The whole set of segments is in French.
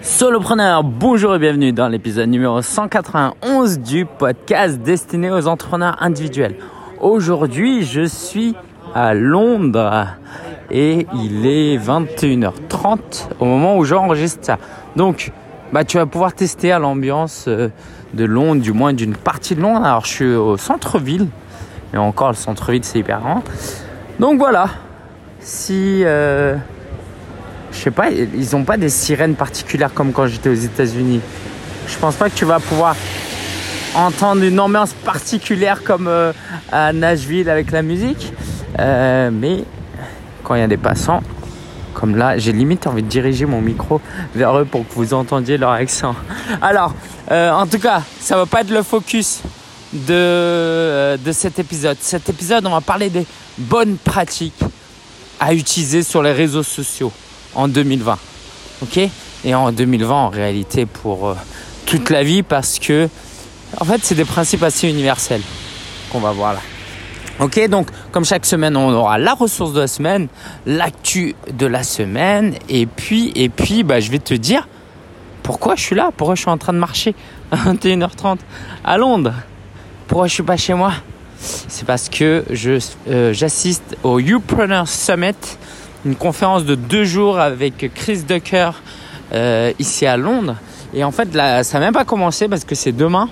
Solopreneur, bonjour et bienvenue dans l'épisode numéro 191 du podcast destiné aux entrepreneurs individuels. Aujourd'hui, je suis à Londres et il est 21h30 au moment où j'enregistre ça. Donc, bah, tu vas pouvoir tester à l'ambiance euh, de Londres, du moins d'une partie de Londres. Alors, je suis au centre-ville, et encore le centre-ville, c'est hyper grand. Donc voilà, si... Euh, je sais pas, ils ont pas des sirènes particulières comme quand j'étais aux États-Unis. Je pense pas que tu vas pouvoir entendre une ambiance particulière comme euh, à Nashville avec la musique. Euh, mais quand il y a des passants, comme là, j'ai limite envie de diriger mon micro vers eux pour que vous entendiez leur accent. Alors, euh, en tout cas, ça va pas être le focus de, de cet épisode. Cet épisode, on va parler des bonnes pratiques à utiliser sur les réseaux sociaux en 2020. Ok? Et en 2020, en réalité, pour euh, toute la vie, parce que, en fait, c'est des principes assez universels qu'on va voir là. Ok, donc comme chaque semaine, on aura la ressource de la semaine, l'actu de la semaine, et puis, et puis, bah, je vais te dire pourquoi je suis là, pourquoi je suis en train de marcher à 21h30 à Londres, pourquoi je suis pas chez moi? C'est parce que euh, j'assiste au Youpreneur Summit une conférence de deux jours avec Chris Ducker euh, ici à Londres. Et en fait, là, ça n'a même pas commencé parce que c'est demain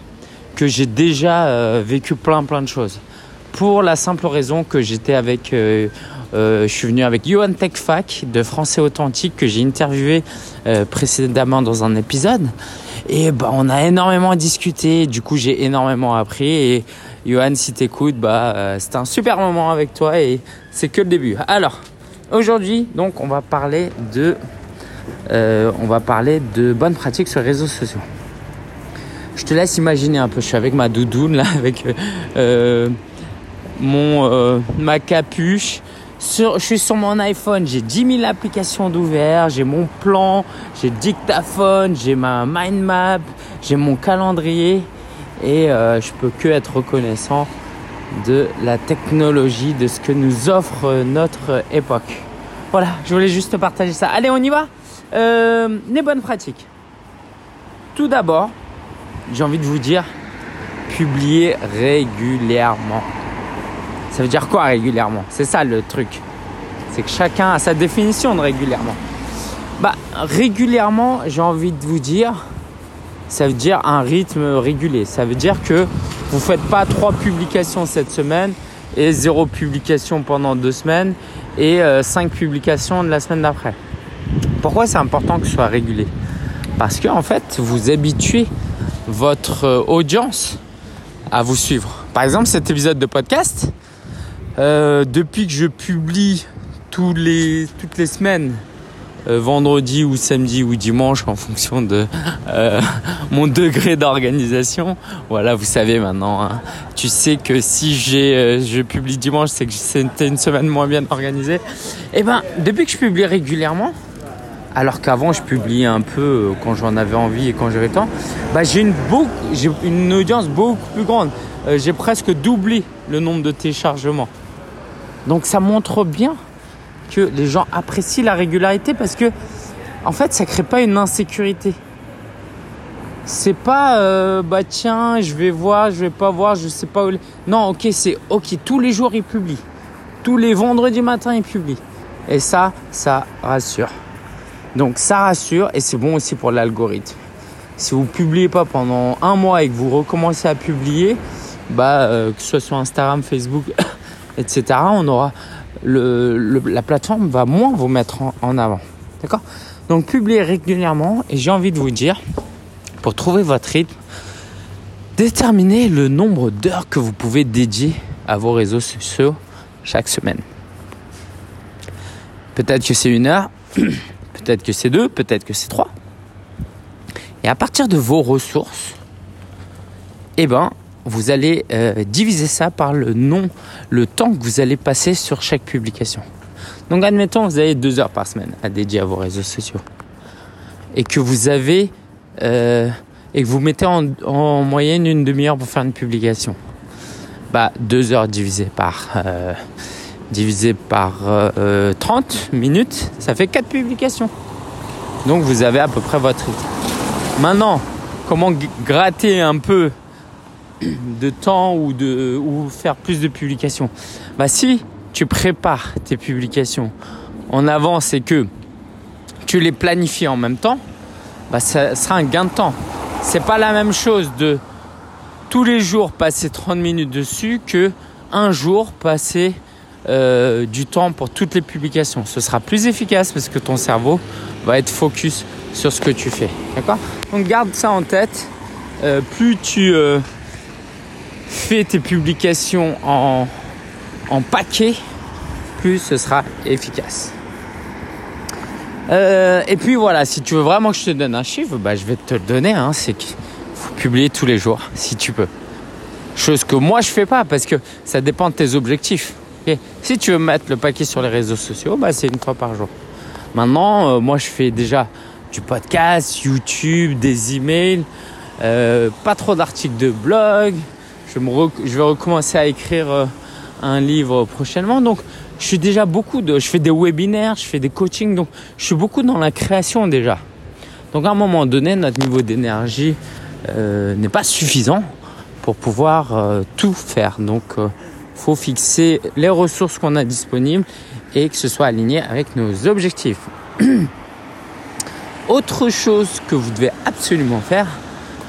que j'ai déjà euh, vécu plein plein de choses. Pour la simple raison que j'étais avec, euh, je suis venu avec Johan Techfac de Français Authentique que j'ai interviewé précédemment dans un épisode. Et bah, on a énormément discuté. Du coup, j'ai énormément appris. Et Johan, si t'écoutes, bah, c'était un super moment avec toi et c'est que le début. Alors, Aujourd'hui, donc, on va parler de, euh, on va parler de bonnes pratiques sur les réseaux sociaux. Je te laisse imaginer un peu. Je suis avec ma doudoune là, avec euh, mon euh, ma capuche. Sur, je suis sur mon iPhone, j'ai 10 000 applications d'ouvert, j'ai mon plan, j'ai dictaphone, j'ai ma mind map, j'ai mon calendrier et je peux que être reconnaissant de la technologie, de ce que nous offre notre époque. Voilà, je voulais juste partager ça. Allez, on y va euh, Les bonnes pratiques. Tout d'abord, j'ai envie de vous dire, publier régulièrement. Ça veut dire quoi régulièrement? C'est ça le truc. C'est que chacun a sa définition de régulièrement. Bah, régulièrement, j'ai envie de vous dire, ça veut dire un rythme régulier. Ça veut dire que vous ne faites pas trois publications cette semaine et zéro publication pendant deux semaines et euh, cinq publications de la semaine d'après. Pourquoi c'est important que ce soit régulier Parce que en fait, vous habituez votre euh, audience à vous suivre. Par exemple, cet épisode de podcast, euh, depuis que je publie tous les, toutes les semaines vendredi ou samedi ou dimanche en fonction de euh, mon degré d'organisation. Voilà, vous savez maintenant. Hein. Tu sais que si j'ai euh, je publie dimanche, c'est que c'était une semaine moins bien organisée. Et eh ben, depuis que je publie régulièrement, alors qu'avant je publiais un peu quand j'en avais envie et quand j'avais le temps, bah j'ai une j'ai une audience beaucoup plus grande. j'ai presque doublé le nombre de téléchargements. Donc ça montre bien que les gens apprécient la régularité parce que en fait ça crée pas une insécurité. C'est pas euh, bah tiens je vais voir je vais pas voir je sais pas où non ok c'est ok tous les jours ils publient. Tous les vendredis matin ils publient. Et ça ça rassure. Donc ça rassure et c'est bon aussi pour l'algorithme. Si vous publiez pas pendant un mois et que vous recommencez à publier bah euh, que ce soit sur Instagram Facebook etc on aura la plateforme va moins vous mettre en, avant. D'accord? Donc publiez régulièrement et j'ai envie de vous dire, pour trouver votre rythme, déterminez le nombre d'heures que vous pouvez dédier à vos réseaux sociaux chaque semaine. Peut-être que c'est une heure, peut-être que c'est deux, peut-être que c'est trois. Et à partir de vos ressources, eh ben, vous allez euh, diviser ça par le nom, le temps que vous allez passer sur chaque publication. Donc admettons, vous avez deux heures par semaine à dédier à vos réseaux sociaux et que vous avez euh, et que vous mettez en, moyenne une demi-heure pour faire une publication. Bah deux heures divisé par euh, par 30 minutes, ça fait quatre publications. Donc vous avez à peu près votre rythme. Maintenant, comment gratter un peu de temps ou, de, faire plus de publications Bah si tu prépares tes publications en avance et que tu les planifies en même temps, bah ça sera un gain de temps. C'est pas la même chose de tous les jours passer 30 minutes dessus que un jour passer euh, du temps pour toutes les publications. Ce sera plus efficace parce que ton cerveau va être focus sur ce que tu fais. D'accord? Donc garde ça en tête. Euh, plus tu euh, fais tes publications en, en paquet, plus ce sera efficace. et puis voilà, si tu veux vraiment que je te donne un chiffre, bah, je vais te le donner. Hein, c'est faut publier tous les jours, si tu peux. Chose que moi je fais pas parce que ça dépend de tes objectifs. Si tu veux mettre le paquet sur les réseaux sociaux, bah, c'est une fois par jour. Maintenant, euh, moi, je fais déjà du podcast, YouTube, des emails, euh, pas trop d'articles de blog. Je, vais recommencer à écrire euh, un livre prochainement. Donc, je suis déjà beaucoup de, je fais des webinaires, je fais des coachings. Donc, je suis beaucoup dans la création déjà. Donc, à un moment donné, notre niveau d'énergie n'est pas suffisant pour pouvoir tout faire. Donc, faut fixer les ressources qu'on a disponibles et que ce soit aligné avec nos objectifs. Autre chose que vous devez absolument faire,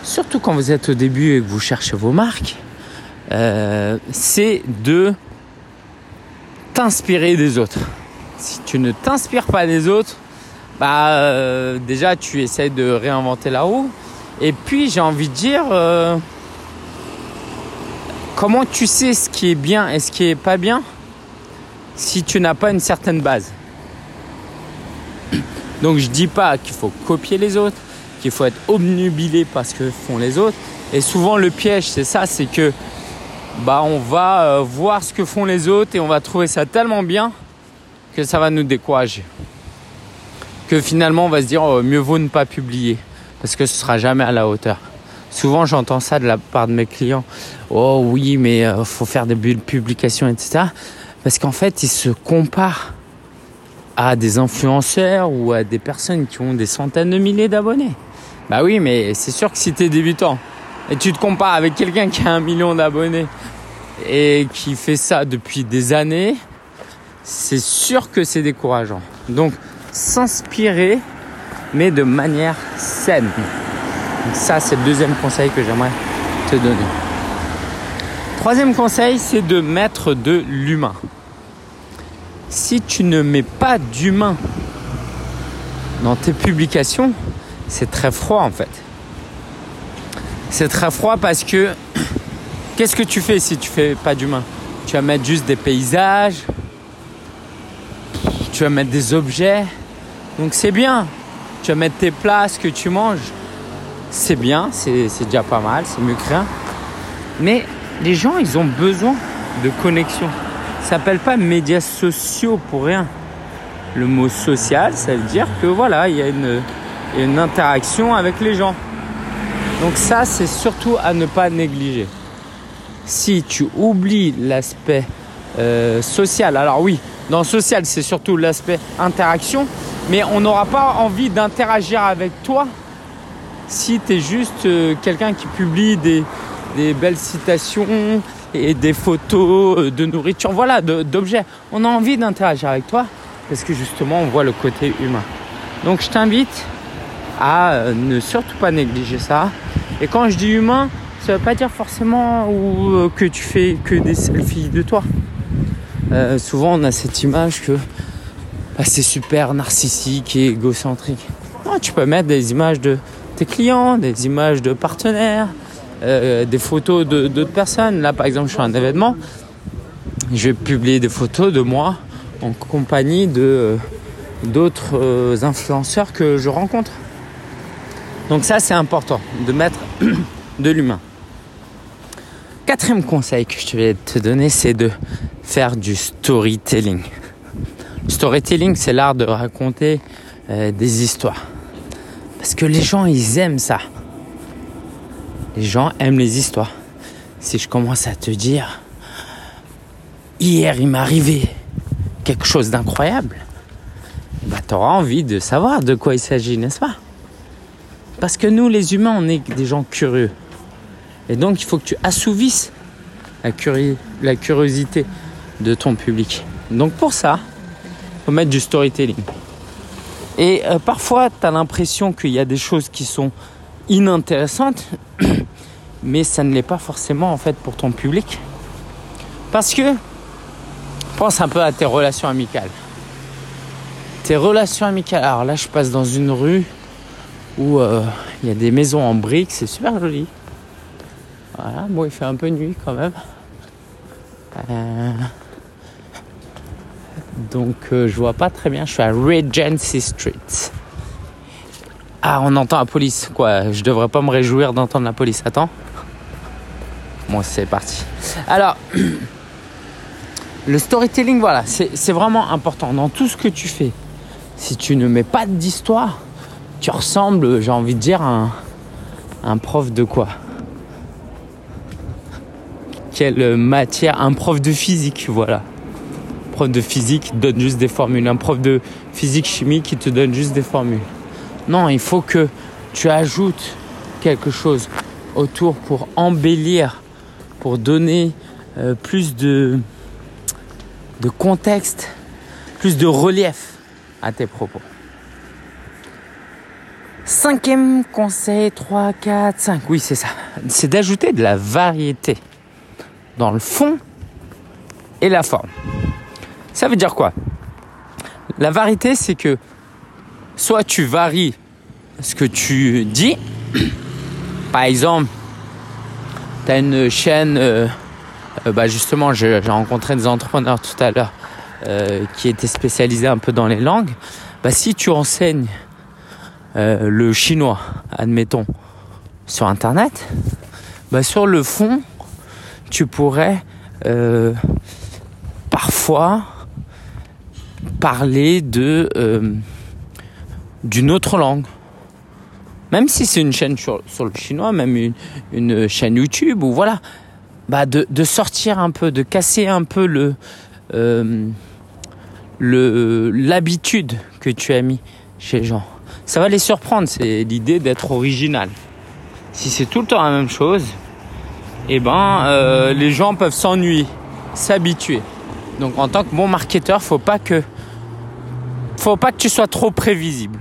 surtout quand vous êtes au début et que vous cherchez vos marques, euh, c'est de t'inspirer des autres. Si tu ne t'inspires pas des autres, bah euh, déjà tu essaies de réinventer la roue. Et puis j'ai envie de dire, euh, Comment tu sais ce qui est bien et ce qui est pas bien si tu n'as pas une certaine base? Donc je dis pas qu'il faut copier les autres, qu'il faut être obnubilé par ce que font les autres. Et souvent le piège c'est ça, c'est que bah on va euh, voir ce que font les autres et on va trouver ça tellement bien que ça va nous décourager. Que finalement on va se dire oh, mieux vaut ne pas publier parce que ce sera jamais à la hauteur. Souvent, j'entends ça de la part de mes clients. Oh oui, mais euh, faut faire des publications, etc. Parce qu'en fait, ils se comparent à des influenceurs ou à des personnes qui ont des centaines de milliers d'abonnés. Bah oui, mais c'est sûr que si tu es débutant et tu te compares avec quelqu'un qui a un million d'abonnés et qui fait ça depuis des années, c'est sûr que c'est décourageant. Donc, s'inspirer, mais de manière saine ça, c'est le deuxième conseil que j'aimerais te donner. Troisième conseil, c'est de mettre de l'humain. Si tu ne mets pas d'humain dans tes publications, c'est très froid en fait. C'est très froid parce que qu'est-ce que tu fais si tu fais pas d'humain? Tu vas mettre juste des paysages, tu vas mettre des objets. Donc c'est bien. Tu vas mettre tes plats, ce que tu manges c'est bien, c'est déjà pas mal, c'est mieux que rien. Mais les gens, ils ont besoin de connexion. Ça s'appelle pas médias sociaux pour rien. Le mot social, ça veut dire que voilà, il y a une, une interaction avec les gens. Donc ça, c'est surtout à ne pas négliger. Si tu oublies l'aspect euh, social, alors oui, dans social, c'est surtout l'aspect interaction, mais on n'aura pas envie d'interagir avec toi si tu es juste euh, quelqu'un qui publie des, belles citations et des photos euh, de nourriture, voilà, d'objets, on a envie d'interagir avec toi parce que justement on voit le côté humain. Donc je t'invite à euh, ne surtout pas négliger ça. Et quand je dis humain, ça ne veut pas dire forcément que tu fais que des selfies de toi. souvent on a cette image que bah, c'est super narcissique et égocentrique. tu peux mettre des images de tes clients, des images de partenaires, euh, des photos d'autres personnes. Là, par exemple, je suis à un événement, je vais publier des photos de moi en compagnie de euh, d'autres euh, influenceurs que je rencontre. Donc ça, c'est important de mettre de l'humain. Quatrième conseil que je vais te donner, c'est de faire du storytelling. storytelling, c'est l'art de raconter des histoires. Parce que les gens, ils aiment ça. Les gens aiment les histoires. Si je commence à te dire, hier, il m'est arrivé quelque chose d'incroyable, bah, tu auras envie de savoir de quoi il s'agit, n'est-ce pas? Parce que nous, les humains, on est des gens curieux. Et donc, il faut que tu assouvisses la, la curiosité de ton public. Donc, pour ça, il faut mettre du storytelling. Et euh, parfois, tu as l'impression qu'il y a des choses qui sont inintéressantes, mais ça ne l'est pas forcément en fait pour ton public. Parce que pense un peu à tes relations amicales. Tes relations amicales. Alors là, je passe dans une rue où euh, il y a des maisons en briques, c'est super joli. Voilà, bon, il fait un peu nuit quand même. Euh, donc euh, je vois pas très bien, je suis à Regency Street. Ah, on entend la police, quoi. Je devrais pas me réjouir d'entendre la police. Attends. Bon, c'est parti. Alors, le storytelling, voilà, c'est vraiment important dans tout ce que tu fais. Si tu ne mets pas d'histoire, tu ressembles, j'ai envie de dire, à un, prof de quoi? Quelle matière? Un prof de physique, voilà. Un prof de physique qui donne juste des formules. Un prof de physique chimie qui te donne juste des formules. Non, il faut que tu ajoutes quelque chose autour pour embellir, pour donner euh, plus de contexte, plus de relief à tes propos. Cinquième conseil, 3, 4, 5. Oui, c'est ça. C'est d'ajouter de la variété dans le fond et la forme. Ça veut dire quoi? La variété, c'est que soit tu varies ce que tu dis. Par exemple, tu as une chaîne, euh, euh, bah justement, j'ai rencontré des entrepreneurs tout à l'heure euh, qui étaient spécialisés un peu dans les langues. Bah, si tu enseignes le chinois, admettons, sur Internet, bah, sur le fond, tu pourrais parfois parler de d'une autre langue. Même si c'est une chaîne sur, le chinois, même une, chaîne YouTube, ou voilà, bah de, sortir un peu, de casser un peu le euh, l'habitude que tu as mis chez les gens. Ça va les surprendre, c'est l'idée d'être original. Si c'est tout le temps la même chose, eh ben euh, les gens peuvent s'ennuyer, s'habituer. Donc en tant que bon marketeur, faut pas que faut pas que tu sois trop prévisible.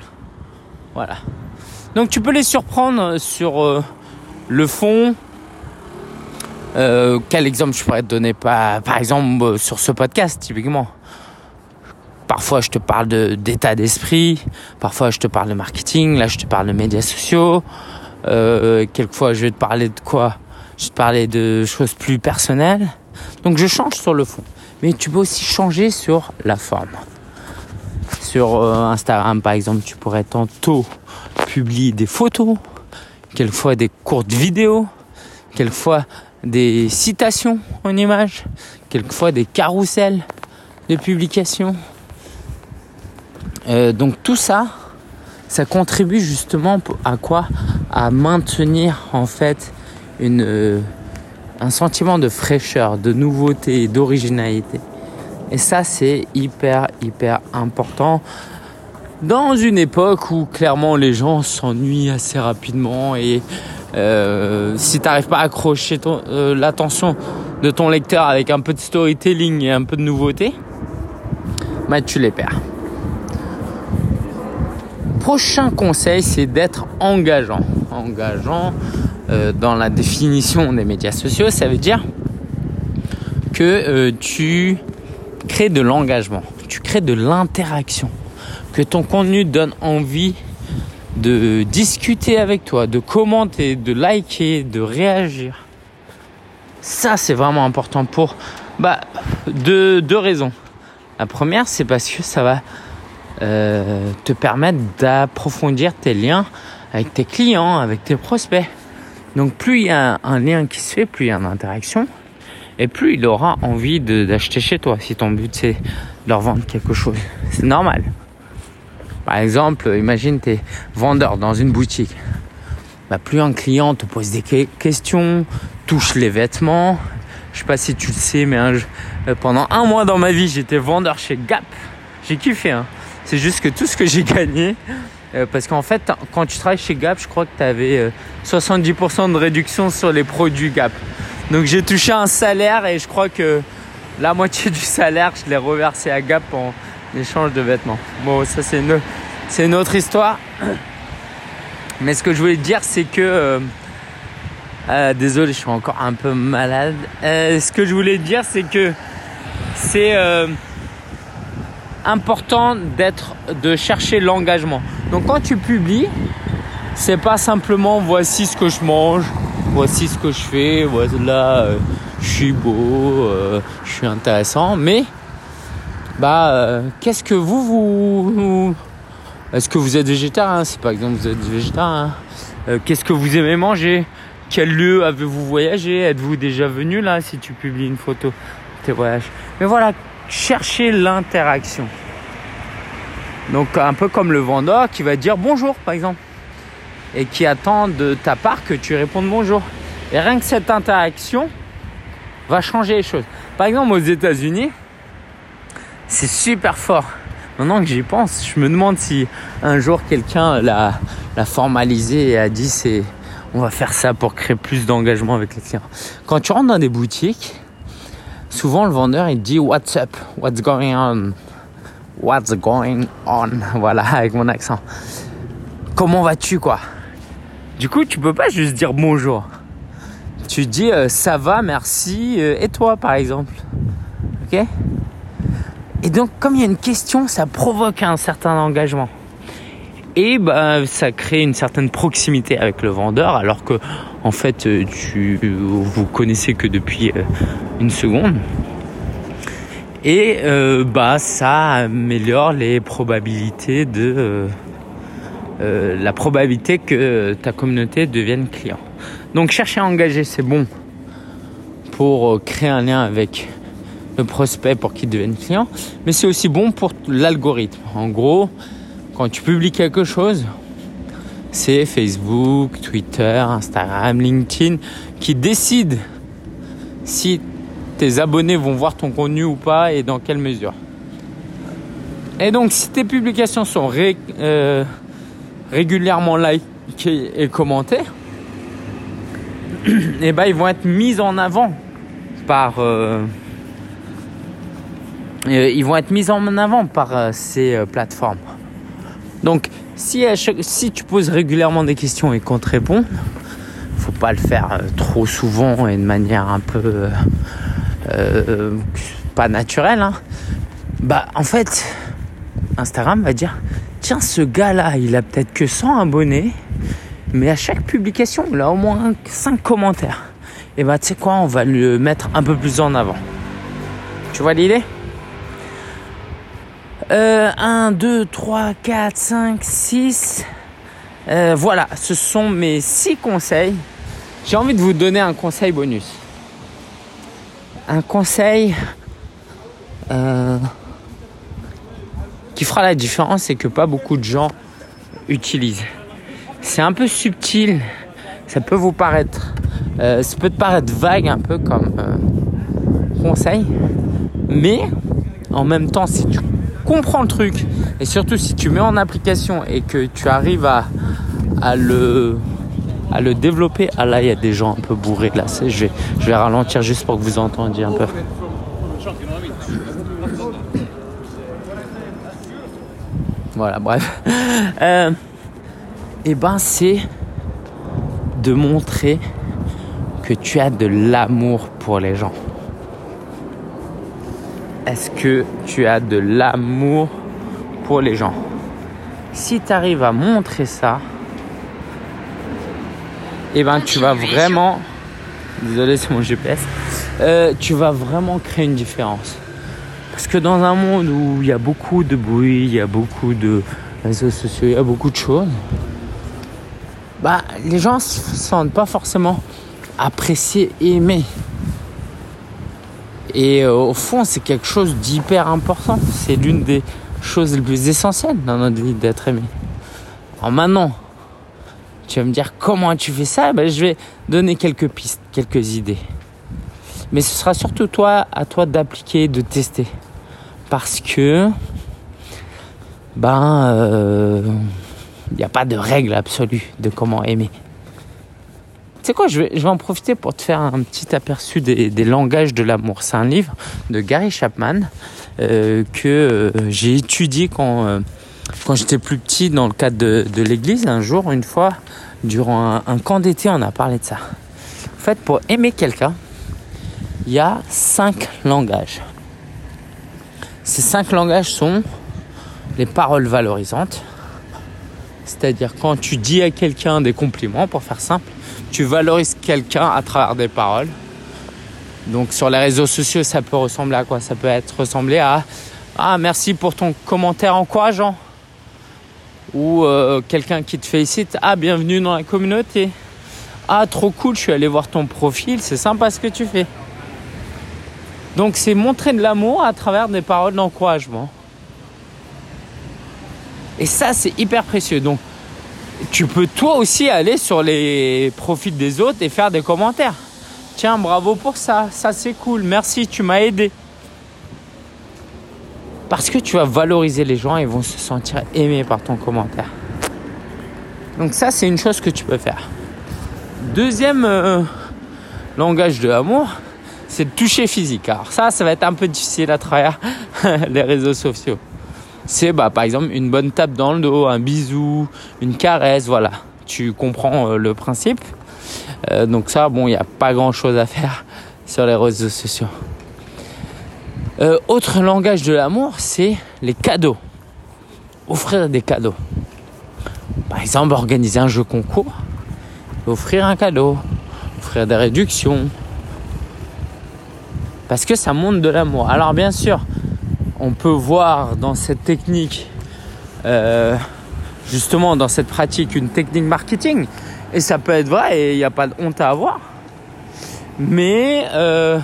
Voilà. Donc tu peux les surprendre sur euh, le fond. Euh, quel exemple je pourrais te donner? Par, exemple sur ce podcast typiquement Parfois je te parle d'état d'esprit, parfois je te parle de marketing, là je te parle de médias sociaux, quelquefois je vais te parler de quoi? Je te parler de choses plus personnelles. Donc je change sur le fond. Mais tu peux aussi changer sur la forme. Sur Instagram par exemple, tu pourrais tantôt publie des photos, quelquefois des courtes vidéos, quelquefois des citations en images, quelquefois des carousels de publication. Euh, donc tout ça, ça contribue justement à quoi? À maintenir en fait une, euh, un sentiment de fraîcheur, de nouveauté, d'originalité. Et ça, c'est hyper, hyper important dans une époque où clairement les gens s'ennuient assez rapidement et euh, si tu n'arrives pas à accrocher euh, l'attention de ton lecteur avec un peu de storytelling et un peu de nouveauté, bah tu les perds. Prochain conseil, c'est d'être engageant. Engageant euh, dans la définition des médias sociaux, ça veut dire que tu crées de l'engagement, tu crées de l'interaction que ton contenu donne envie de discuter avec toi, de commenter, de liker, de réagir. Ça, c'est vraiment important pour bah, deux, raisons. La première, c'est parce que ça va euh, te permettre d'approfondir tes liens avec tes clients, avec tes prospects. Donc plus il y a un lien qui se fait, plus il y a une interaction, et plus il aura envie d'acheter chez toi si ton but c'est de leur vendre quelque chose. C'est normal. Par exemple, imagine tu es vendeur dans une boutique. Bah, plus un client te pose des questions, touche les vêtements. Je sais pas si tu le sais, mais euh, pendant un mois dans ma vie, j'étais vendeur chez Gap. J'ai kiffé. Hein. C'est juste que tout ce que j'ai gagné, euh, parce qu'en fait, quand tu travailles chez Gap, je crois que tu avais 70% de réduction sur les produits Gap. Donc j'ai touché un salaire et je crois que la moitié du salaire, je l'ai reversé à Gap en échange de vêtements. Bon, ça c'est une, autre histoire. Mais ce que je voulais dire, c'est que... Euh, euh, désolé, je suis encore un peu malade. Ce que je voulais dire, c'est que c'est important d'être, de chercher l'engagement. Donc quand tu publies, c'est pas simplement voici ce que je mange, voici ce que je fais, voilà, je suis beau, je suis intéressant, mais bah qu'est-ce que vous vous est-ce que vous êtes végétarien Si par exemple vous êtes végétarien, euh, qu'est-ce que vous aimez manger? Quel lieu avez-vous voyagé? Êtes-vous déjà venu là si tu publies une photo de tes voyages? Mais voilà, cherchez l'interaction. Donc un peu comme le vendeur qui va dire bonjour par exemple et qui attend de ta part que tu répondes bonjour. Et rien que cette interaction va changer les choses. Par exemple aux États-Unis, c'est super fort. Maintenant que j'y pense, je me demande si un jour quelqu'un l'a, formalisé et a dit c'est on va faire ça pour créer plus d'engagement avec les clients. Quand tu rentres dans des boutiques, souvent le vendeur il dit what's up, what's going on, what's going on, voilà avec mon accent. Comment vas-tu quoi? Du coup tu peux pas juste dire bonjour. Tu dis euh, ça va, merci euh, et toi par exemple? Ok? Et donc, comme il y a une question, ça provoque un certain engagement. Et bah, ça crée une certaine proximité avec le vendeur, alors que en fait, euh, tu vous connaissez que depuis euh, une seconde. Et euh, bah, ça améliore les probabilités de la probabilité que ta communauté devienne client. Donc, chercher à engager, c'est bon pour créer un lien avec le prospect pour qu'il devienne client, mais c'est aussi bon pour l'algorithme. En gros, quand tu publies quelque chose, c'est Facebook, Twitter, Instagram, LinkedIn qui décident si tes abonnés vont voir ton contenu ou pas et dans quelle mesure. Et donc, si tes publications sont euh, régulièrement likées et commentées, et eh ben, ils vont être mis en avant par ces plateformes. Donc, si, si tu poses régulièrement des questions et qu'on te répond, faut pas le faire trop souvent et de manière un peu pas naturelle. Hein. Bah, en fait, Instagram va dire tiens, ce gars-là, il a peut-être que 100 abonnés, mais à chaque publication, il a au moins 5 commentaires. Et bah, tu sais quoi, on va le mettre un peu plus en avant. Tu vois l'idée? 1, 2, 3, 4, 5, 6. voilà, ce sont mes 6 conseils. J'ai envie de vous donner un conseil bonus. Un conseil euh, qui fera la différence et que pas beaucoup de gens utilisent. C'est un peu subtil, ça peut vous paraître, euh, ça peut paraître vague un peu comme euh, conseil, mais en même temps, si tu comprends le truc et surtout si tu mets en application et que tu arrives à, le développer. Ah là, il y a des gens un peu bourrés là. Je vais, je vais ralentir juste pour que vous entendiez un peu. Voilà, bref. Euh, et eh ben, c'est de montrer que tu as de l'amour pour les gens. Est-ce que tu as de l'amour pour les gens? Si tu arrives à montrer ça, eh ben tu vas vraiment, désolé c'est mon GPS, euh, tu vas vraiment créer une différence. Parce que dans un monde où il y a beaucoup de bruit, il y a beaucoup de réseaux sociaux, il y a beaucoup de choses, bah les gens se sentent pas forcément appréciés et aimés. Et euh, au fond, c'est quelque chose d'hyper important. C'est l'une des choses les plus essentielles dans notre vie d'être aimé. Alors maintenant, tu vas me dire comment tu fais ça? Ben, Je vais donner quelques pistes, quelques idées. Mais ce sera surtout toi, à toi d'appliquer, de tester. Parce que ben, il euh, n'y a pas de règle absolue de comment aimer. Sais quoi, je vais, en profiter pour te faire un petit aperçu des, langages de l'amour. C'est un livre de Gary Chapman euh, que euh, j'ai étudié quand, quand j'étais plus petit dans le cadre de l'église. Un jour, une fois, durant un, camp d'été, on a parlé de ça. En fait, pour aimer quelqu'un, il y a cinq langages. Ces cinq langages sont les paroles valorisantes. C'est-à-dire quand tu dis à quelqu'un des compliments, pour faire simple, tu valorises quelqu'un à travers des paroles. Donc sur les réseaux sociaux, ça peut ressembler à quoi? Ça peut être ressemblé à Ah merci pour ton commentaire encourageant. Ou euh, quelqu'un qui te félicite Ah bienvenue dans la communauté. Ah trop cool, je suis allé voir ton profil, c'est sympa ce que tu fais. Donc c'est montrer de l'amour à travers des paroles d'encouragement. Et ça, c'est hyper précieux. Donc, tu peux toi aussi aller sur les profils des autres et faire des commentaires. Tiens, bravo pour ça, ça c'est cool, merci, tu m'as aidé. Parce que tu vas valoriser les gens et ils vont se sentir aimés par ton commentaire. Donc ça, c'est une chose que tu peux faire. Deuxième euh, langage de l'amour, c'est le toucher physique. Alors ça, ça va être un peu difficile à travers les réseaux sociaux c'est bah, par exemple une bonne tape dans le dos, un bisou, une caresse, voilà. Tu comprends euh, le principe. Euh, donc ça, bon, il n'y a pas grand-chose à faire sur les réseaux sociaux. Euh, autre langage de l'amour, c'est les cadeaux. Offrir des cadeaux. Par exemple, organiser un jeu concours, offrir un cadeau, offrir des réductions. Parce que ça montre de l'amour. Alors bien sûr, on peut voir dans cette technique, euh, justement dans cette pratique, une technique marketing. Et ça peut être vrai et il n'y a pas de honte à avoir. Mais euh,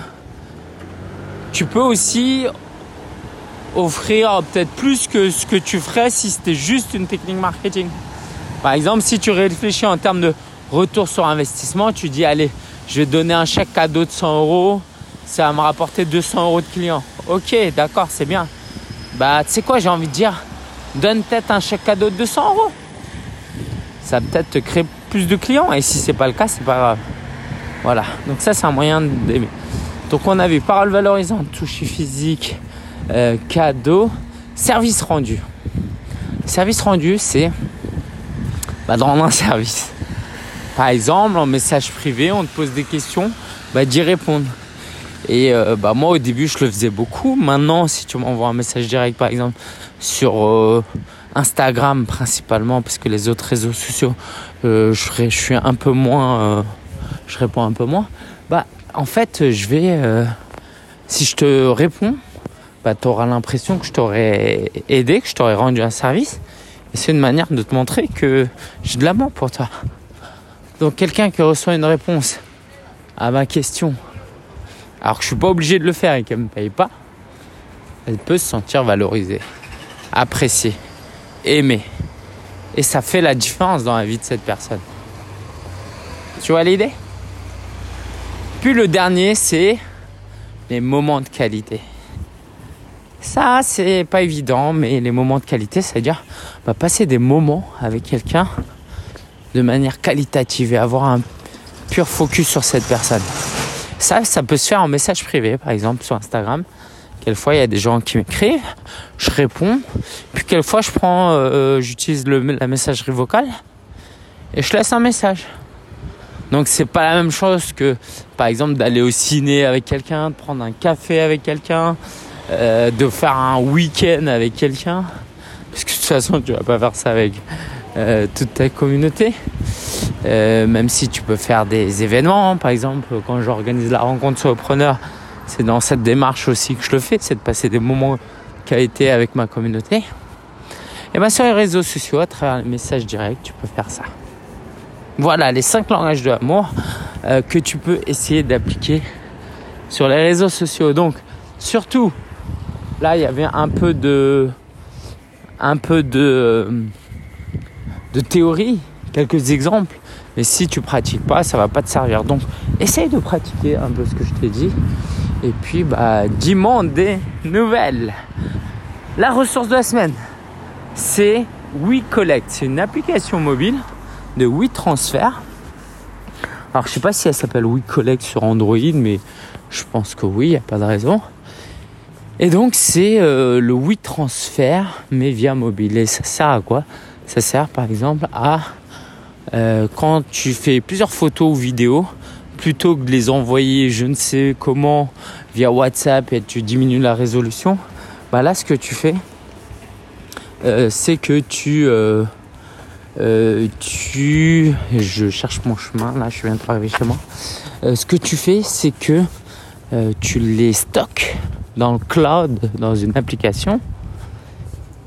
tu peux aussi offrir peut-être plus que ce que tu ferais si c'était juste une technique marketing. Par exemple, si tu réfléchis en termes de retour sur investissement, tu dis allez, je vais donner un chèque cadeau de 100 euros, ça va me rapporter 200 euros de clients. Ok, d'accord, c'est bien. Bah, tu sais quoi, j'ai envie de dire, donne peut-être un chèque cadeau de 200 euros. Ça peut-être te créer plus de clients. Et si c'est pas le cas, c'est pas grave. Voilà. Donc ça, c'est un moyen d'aimer. Donc on a vu parole valorisante, toucher physique, euh, cadeau, service rendu. Service rendu, c'est bah, de rendre un service. Par exemple, en message privé, on te pose des questions, bah, d'y répondre. Et euh, bah moi au début je le faisais beaucoup. Maintenant si tu m'envoies un message direct par exemple sur euh, Instagram principalement parce que les autres réseaux sociaux euh, je, je, suis un peu moins je réponds un peu moins. Bah en fait je vais si je te réponds bah tu auras l'impression que je t'aurais aidé, que je t'aurais rendu un service. Et c'est une manière de te montrer que j'ai de l'amour pour toi. Donc quelqu'un qui reçoit une réponse à ma question alors que je suis pas obligé de le faire et qu'elle me paye pas, elle peut se sentir valorisée, appréciée, aimée. Et ça fait la différence dans la vie de cette personne. Tu vois l'idée? Puis le dernier, c'est les moments de qualité. Ça, c'est pas évident, mais les moments de qualité, c'est-à-dire passer des moments avec quelqu'un de manière qualitative et avoir un pur focus sur cette personne. Ça, ça peut se faire en message privé, par exemple, sur Instagram. Quelquefois, il y a des gens qui m'écrivent, je réponds. Puis quelquefois, je prends, euh, j'utilise la messagerie vocale et je laisse un message. Donc c'est pas la même chose que, par exemple, d'aller au ciné avec quelqu'un, de prendre un café avec quelqu'un, euh, de faire un week-end avec quelqu'un. Parce que de toute façon, tu vas pas faire ça avec euh, toute ta communauté. Euh, même si tu peux faire des événements, hein. par exemple, quand j'organise la rencontre solopreneur, c'est dans cette démarche aussi que je le fais, c'est de passer des moments qualité avec ma communauté. Et bien sur les réseaux sociaux, à travers les messages directs, tu peux faire ça. Voilà les cinq langages de l'amour euh, que tu peux essayer d'appliquer sur les réseaux sociaux. Donc, surtout, là, il y avait un peu de, un peu de, de théorie, quelques exemples. Mais si tu pratiques pas, ça va pas te servir. Donc, essaye de pratiquer un peu ce que je t'ai dit. Et puis, bah, dis-moi des nouvelles. La ressource de la semaine. c'est WeCollect. C'est une application mobile de WeTransfer. Alors, je sais pas si elle s'appelle WeCollect sur Android, mais je pense que oui, il n'y a pas de raison. Et donc, c'est euh, le WeTransfer, mais via mobile. Et ça sert à quoi? Ça sert, par exemple, à euh, quand tu fais plusieurs photos ou vidéos, plutôt que de les envoyer je ne sais comment via WhatsApp et tu diminues la résolution, bah là ce que tu fais, euh, c'est que tu, euh, tu, je cherche mon chemin là, je viens d'arriver chez moi. ce que tu fais, c'est que tu les stockes dans le cloud, dans une application,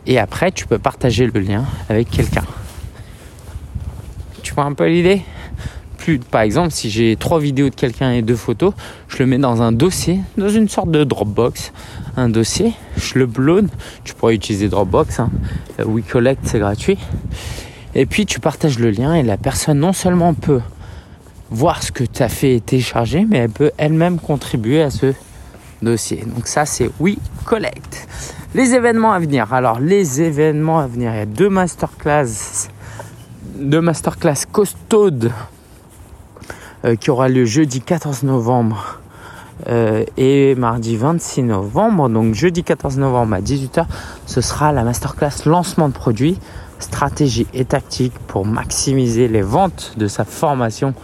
et après tu peux partager le lien avec quelqu'un un peu l'idée Plus, par exemple, si j'ai trois vidéos de quelqu'un et deux photos, je le mets dans un dossier, dans une sorte de Dropbox. Un dossier, je le upload. Tu pourrais utiliser Dropbox. Hein. Euh, WeCollect, c'est gratuit. Et puis tu partages le lien et la personne non seulement peut voir ce que tu as fait et télécharger, mais elle peut elle-même contribuer à ce dossier. Donc ça, c'est WeCollect. Les événements à venir. Alors, les événements à venir, il y a deux masterclass de masterclass costaude euh, qui aura lieu jeudi 14 novembre euh, et mardi 26 novembre. Donc jeudi 14 novembre à 18h, ce sera la masterclass lancement de produits, stratégie et tactique pour maximiser les ventes de sa formation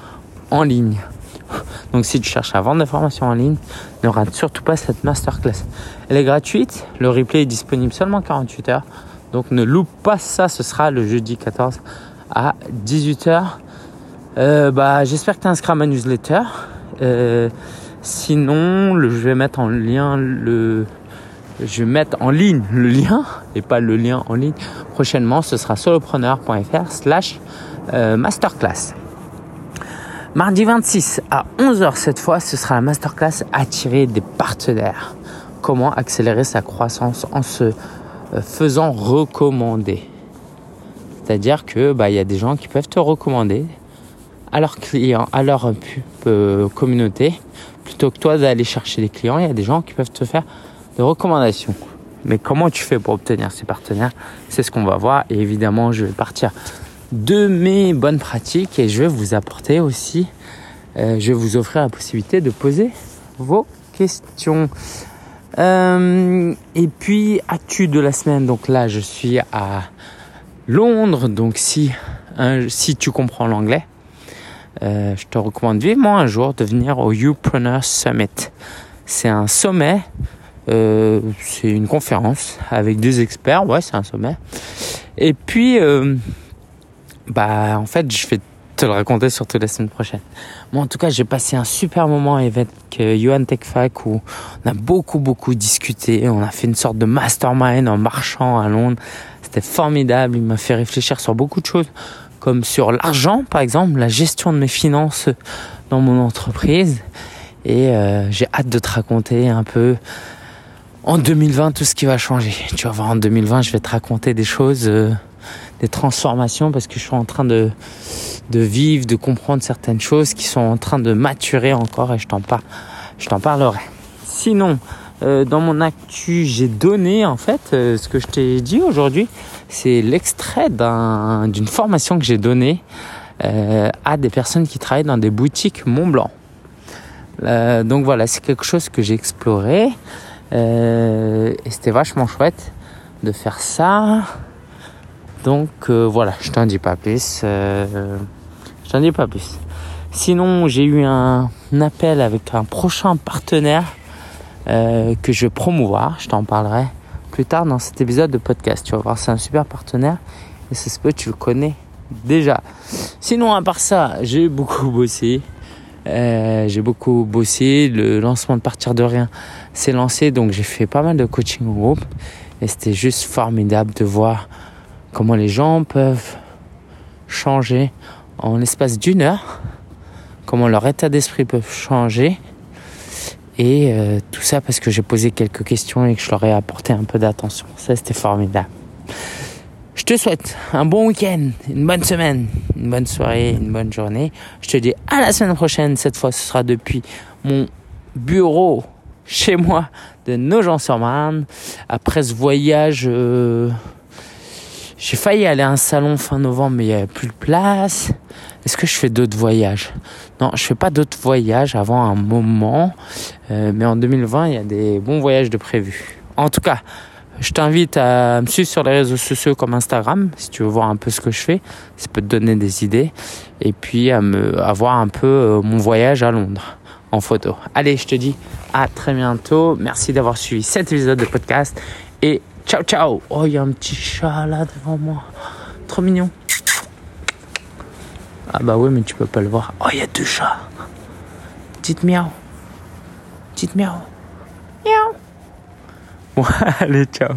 en ligne. Donc si tu cherches à vendre des formations en ligne, ne rate surtout pas cette masterclass. Elle est gratuite, le replay est disponible seulement 48 heures. Donc ne loupe pas ça, ce sera le jeudi 14 à 18h. Euh, bah, j'espère que tu inscrit à ma newsletter. Euh, sinon, je vais mettre en lien le, je vais mettre en ligne le lien et pas le lien en ligne. Prochainement, ce sera solopreneur.fr slash euh, masterclass. Mardi 26 à 11h cette fois, ce sera la masterclass attirer des partenaires. Comment accélérer sa croissance en se faisant recommander. C'est-à-dire que bah il y a des gens qui peuvent te recommander à leurs clients, à leur euh, communauté, plutôt que toi d'aller chercher des clients. Il y a des gens qui peuvent te faire des recommandations. Mais comment tu fais pour obtenir ces partenaires? C'est ce qu'on va voir. Et évidemment, je vais partir de mes bonnes pratiques et je vais vous apporter aussi, euh, je vais vous offrir la possibilité de poser vos questions. Euh, et puis, actu de la semaine? Donc là, je suis à Londres. Donc si, si tu comprends l'anglais, euh, je te recommande vivement un jour de venir au Youpreneur Summit. C'est un sommet, euh, c'est une conférence avec des experts, ouais c'est un sommet. Et puis, euh, bah en fait je vais te le raconter surtout la semaine prochaine. Moi en tout cas j'ai passé un super moment avec Johan Techfac où on a beaucoup beaucoup discuté, on a fait une sorte de mastermind en marchant à Londres c'était formidable. Il m'a fait réfléchir sur beaucoup de choses, comme sur l'argent, par exemple, la gestion de mes finances dans mon entreprise. Et euh, j'ai hâte de te raconter un peu en 2020 tout ce qui va changer. Tu vas voir, en 2020, je vais te raconter des choses, euh, des transformations, parce que je suis en train de, de vivre, de comprendre certaines choses qui sont en train de maturer encore et je t'en parle, je t'en parlerai. Sinon, euh, dans mon actu, j'ai donné en fait euh, ce que je t'ai dit aujourd'hui, c'est l'extrait d'une formation que j'ai donnée euh, à des personnes qui travaillent dans des boutiques Mont Blanc. donc voilà, c'est quelque chose que j'ai exploré et c'était vachement chouette de faire ça. Donc voilà, je t'en dis pas plus. je t'en dis pas plus. Sinon, j'ai eu un appel avec un prochain partenaire euh, que je vais promouvoir. Je t'en parlerai plus tard dans cet épisode de podcast. Tu vas voir, c'est un super partenaire et c'est ce que tu le connais déjà. Sinon, à part ça, j'ai beaucoup bossé. Euh, j'ai beaucoup bossé. Le lancement de Partir de Rien s'est lancé, donc j'ai fait pas mal de coaching group et c'était juste formidable de voir comment les gens peuvent changer en l'espace d'une heure, comment leur état d'esprit peut changer et euh, tout ça parce que j'ai posé quelques questions et que je leur ai apporté un peu d'attention. Ça, c'était formidable. Je te souhaite un bon week-end, une bonne semaine, une bonne soirée, une bonne journée. Je te dis à la semaine prochaine. Cette fois, ce sera depuis mon bureau chez moi de Nogent-sur-Marne. Après ce voyage, euh, J'ai failli aller à un salon fin novembre, mais il n'y avait plus de place. Est-ce que je fais d'autres voyages? Non, je fais pas d'autres voyages avant un moment. Euh, mais en 2020, il y a des bons voyages de prévus. En tout cas, je t'invite à me suivre sur les réseaux sociaux comme Instagram, si tu veux voir un peu ce que je fais. Ça peut te donner des idées. Et puis à, me, voir un peu euh, mon voyage à Londres en photo. Allez, je te dis à très bientôt. Merci d'avoir suivi cet épisode de podcast. Et ciao, ciao. Oh, il y a un petit chat là devant moi. Trop mignon. Ah bah oui, mais tu peux pas le voir. Oh, il y a deux chats. Petite miaou. Petite miaou. Miaou. Bon, allez, ciao.